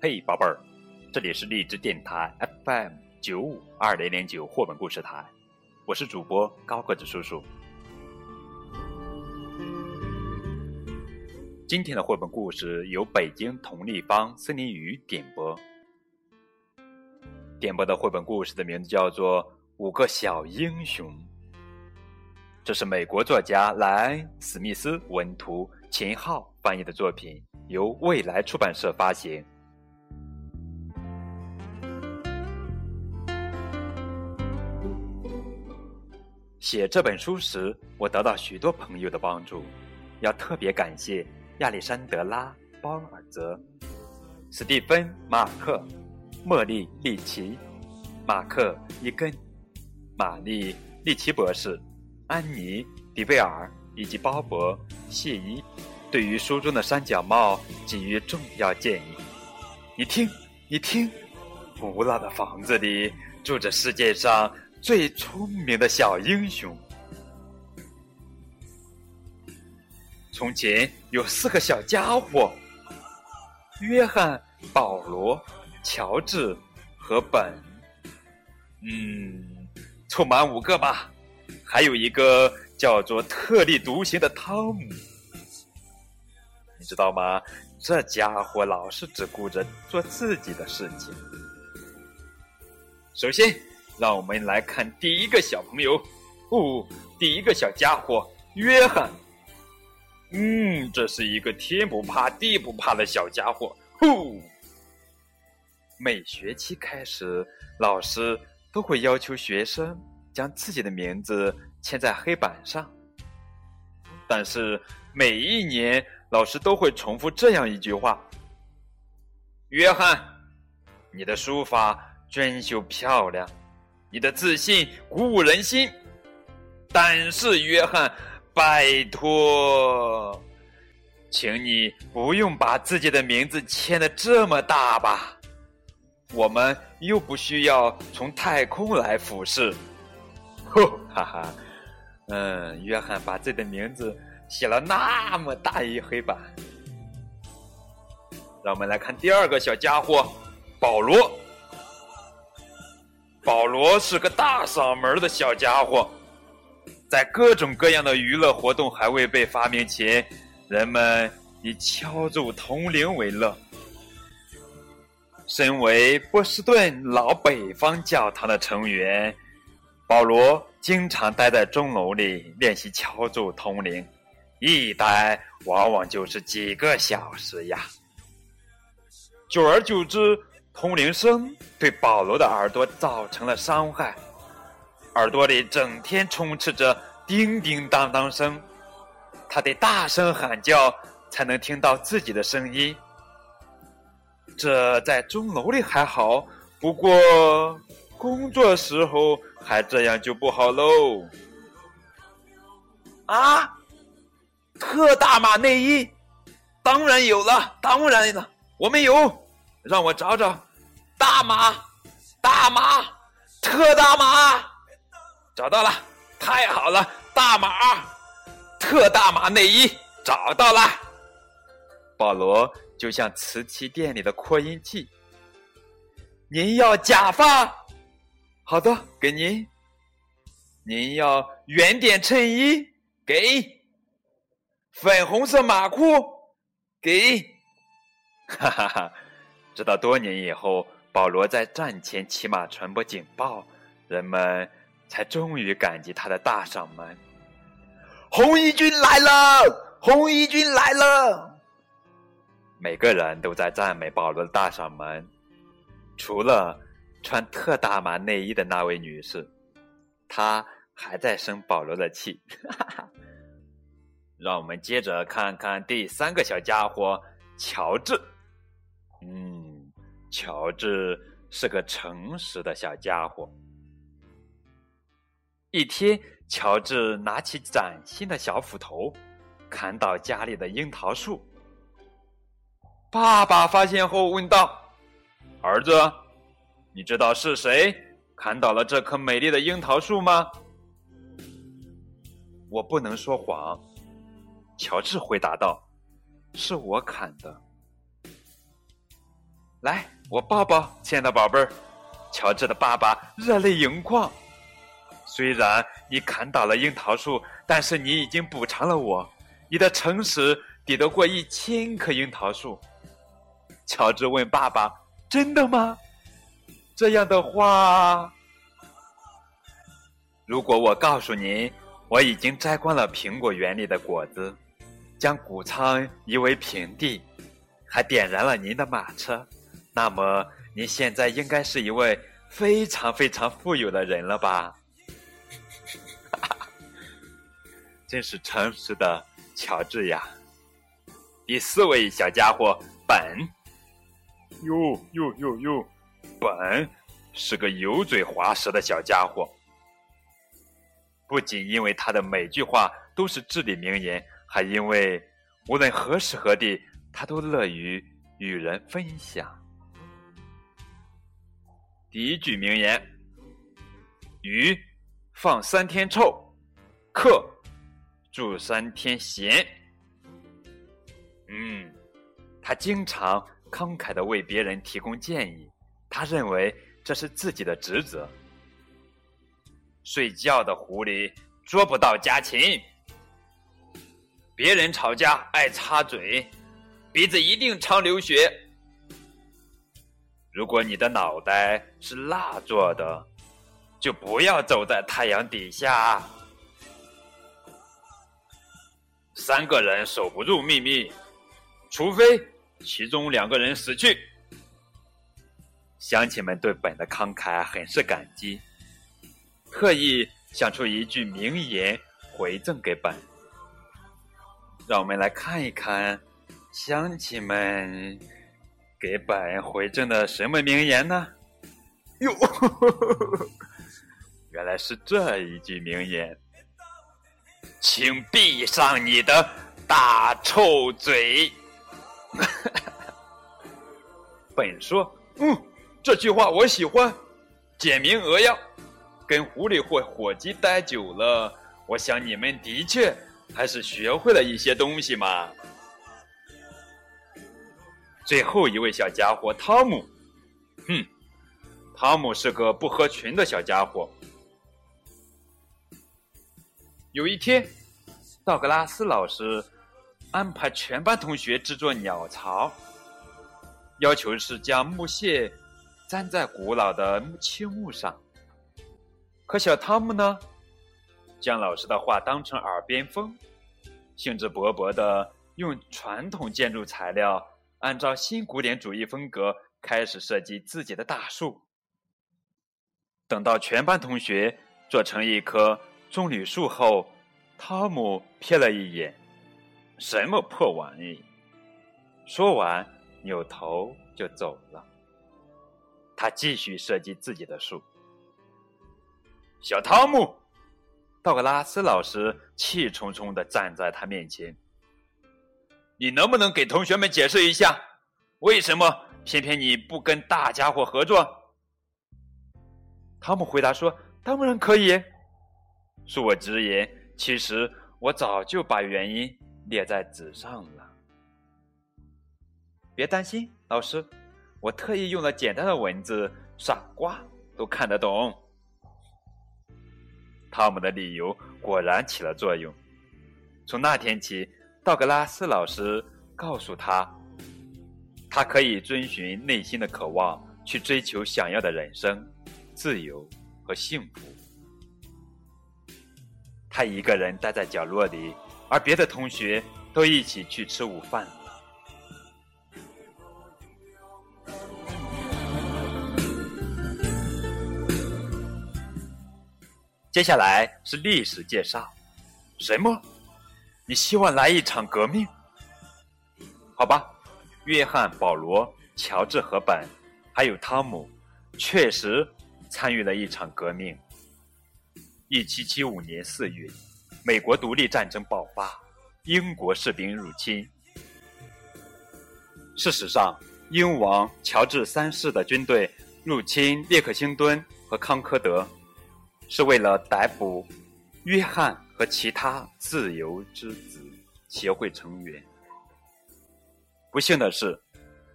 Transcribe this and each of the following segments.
嘿，宝贝儿，这里是荔枝电台 FM 九五二零零九绘本故事台，我是主播高个子叔叔。今天的绘本故事由北京同立方森林鱼点播，点播的绘本故事的名字叫做《五个小英雄》，这是美国作家莱恩·史密斯文图，秦昊翻译的作品，由未来出版社发行。写这本书时，我得到许多朋友的帮助，要特别感谢亚历山德拉·包尔泽、史蒂芬·马克、莫莉·利奇、马克·伊根、玛丽·利奇博士、安妮·迪贝尔以及鲍勃·谢伊，对于书中的三角帽给予重要建议。你听，你听，古老的房子里住着世界上。最聪明的小英雄。从前有四个小家伙：约翰、保罗、乔治和本。嗯，凑满五个吧。还有一个叫做特立独行的汤姆。你知道吗？这家伙老是只顾着做自己的事情。首先。让我们来看第一个小朋友，哦，第一个小家伙约翰。嗯，这是一个天不怕地不怕的小家伙。呼！每学期开始，老师都会要求学生将自己的名字签在黑板上。但是每一年，老师都会重复这样一句话：“约翰，你的书法娟秀漂亮。”你的自信鼓舞人心，但是约翰，拜托，请你不用把自己的名字签的这么大吧？我们又不需要从太空来俯视。吼哈哈，嗯，约翰把自己的名字写了那么大一黑板。让我们来看第二个小家伙，保罗。保罗是个大嗓门的小家伙，在各种各样的娱乐活动还未被发明前，人们以敲奏铜铃为乐。身为波士顿老北方教堂的成员，保罗经常待在钟楼里练习敲奏铜铃，一待往往就是几个小时呀。久而久之。通铃声对保罗的耳朵造成了伤害，耳朵里整天充斥着叮叮当当声，他得大声喊叫才能听到自己的声音。这在钟楼里还好，不过工作时候还这样就不好喽。啊，特大码内衣，当然有了，当然了，我们有，让我找找。大码，大码，特大码，找到了，太好了！大码，特大码内衣找到了。保罗就像瓷器店里的扩音器。您要假发？好的，给您。您要圆点衬衣？给。粉红色马裤？给。哈哈哈！直到多年以后。保罗在战前骑马传播警报，人们才终于感激他的大嗓门。红衣军来了！红衣军来了！每个人都在赞美保罗的大嗓门，除了穿特大码内衣的那位女士，她还在生保罗的气。让我们接着看看第三个小家伙乔治。嗯。乔治是个诚实的小家伙。一天，乔治拿起崭新的小斧头，砍倒家里的樱桃树。爸爸发现后问道：“儿子，你知道是谁砍倒了这棵美丽的樱桃树吗？”我不能说谎，乔治回答道：“是我砍的。”来，我抱抱，亲爱的宝贝儿。乔治的爸爸热泪盈眶。虽然你砍倒了樱桃树，但是你已经补偿了我。你的诚实抵得过一千棵樱桃树。乔治问爸爸：“真的吗？”这样的话，如果我告诉您，我已经摘光了苹果园里的果子，将谷仓夷为平地，还点燃了您的马车，那么您现在应该是一位非常非常富有的人了吧？真是诚实的乔治呀！第四位小家伙本，哟哟哟哟，本是个油嘴滑舌的小家伙。不仅因为他的每句话都是至理名言，还因为无论何时何地，他都乐于与人分享。第一句名言：鱼放三天臭，客。住三天闲，嗯，他经常慷慨的为别人提供建议，他认为这是自己的职责。睡觉的狐狸捉不到家禽，别人吵架爱插嘴，鼻子一定常流血。如果你的脑袋是蜡做的，就不要走在太阳底下。三个人守不住秘密，除非其中两个人死去。乡亲们对本的慷慨很是感激，特意想出一句名言回赠给本。让我们来看一看，乡亲们给本回赠的什么名言呢？哟，原来是这一句名言。请闭上你的大臭嘴！本说：“嗯，这句话我喜欢，简明扼要。跟狐狸或火鸡待久了，我想你们的确还是学会了一些东西嘛。”最后一位小家伙汤姆，哼，汤姆是个不合群的小家伙。有一天，道格拉斯老师安排全班同学制作鸟巢，要求是将木屑粘在古老的青木上。可小汤姆呢，将老师的话当成耳边风，兴致勃勃的用传统建筑材料，按照新古典主义风格开始设计自己的大树。等到全班同学做成一棵。棕榈树后，汤姆瞥了一眼，什么破玩意！说完，扭头就走了。他继续设计自己的树。小汤姆，道格拉斯老师气冲冲的站在他面前：“你能不能给同学们解释一下，为什么偏偏你不跟大家伙合作？”汤姆回答说：“当然可以。”恕我直言，其实我早就把原因列在纸上了。别担心，老师，我特意用了简单的文字，傻瓜都看得懂。汤姆的理由果然起了作用。从那天起，道格拉斯老师告诉他，他可以遵循内心的渴望，去追求想要的人生、自由和幸福。他一个人待在角落里，而别的同学都一起去吃午饭了。接下来是历史介绍。什么？你希望来一场革命？好吧，约翰、保罗、乔治和本，还有汤姆，确实参与了一场革命。一七七五年四月，美国独立战争爆发，英国士兵入侵。事实上，英王乔治三世的军队入侵列克星敦和康科德，是为了逮捕约翰和其他自由之子协会成员。不幸的是，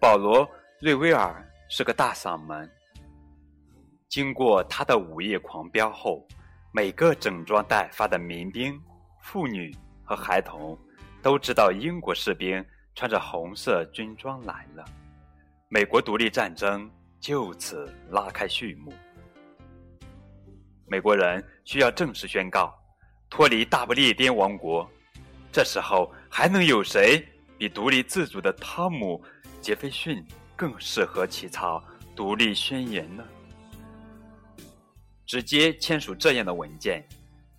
保罗瑞威尔是个大嗓门。经过他的午夜狂飙后，每个整装待发的民兵、妇女和孩童都知道英国士兵穿着红色军装来了。美国独立战争就此拉开序幕。美国人需要正式宣告脱离大不列颠王国。这时候还能有谁比独立自主的汤姆·杰斐逊更适合起草独立宣言呢？直接签署这样的文件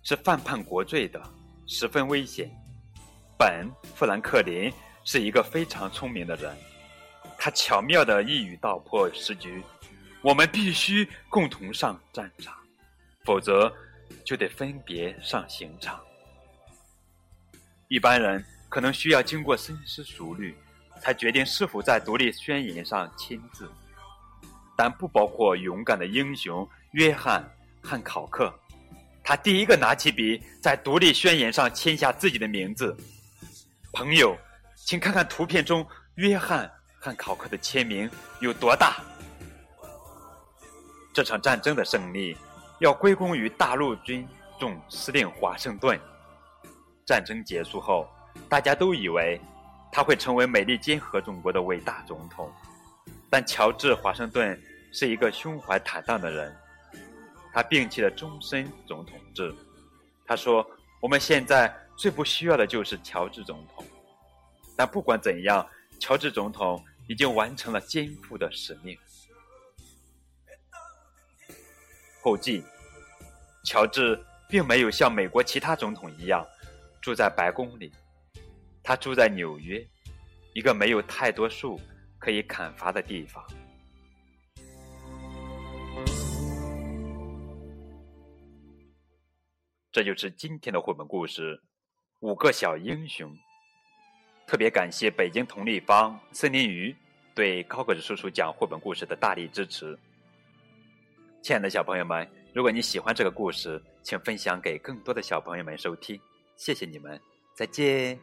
是犯叛国罪的，十分危险。本·富兰克林是一个非常聪明的人，他巧妙地一语道破时局：我们必须共同上战场，否则就得分别上刑场。一般人可能需要经过深思熟虑，才决定是否在独立宣言上签字，但不包括勇敢的英雄约翰·汉考克。他第一个拿起笔，在独立宣言上签下自己的名字。朋友，请看看图片中约翰·汉考克的签名有多大。这场战争的胜利要归功于大陆军总司令华盛顿。战争结束后，大家都以为他会成为美利坚合众国的伟大总统，但乔治·华盛顿是一个胸怀坦荡的人，他摒弃了终身总统制。他说：“我们现在最不需要的就是乔治总统。”但不管怎样，乔治总统已经完成了肩负的使命。后记：乔治并没有像美国其他总统一样。住在白宫里，他住在纽约，一个没有太多树可以砍伐的地方。这就是今天的绘本故事《五个小英雄》。特别感谢北京同立方森林鱼对高个子叔叔讲绘本故事的大力支持。亲爱的小朋友们，如果你喜欢这个故事，请分享给更多的小朋友们收听。谢谢你们，再见。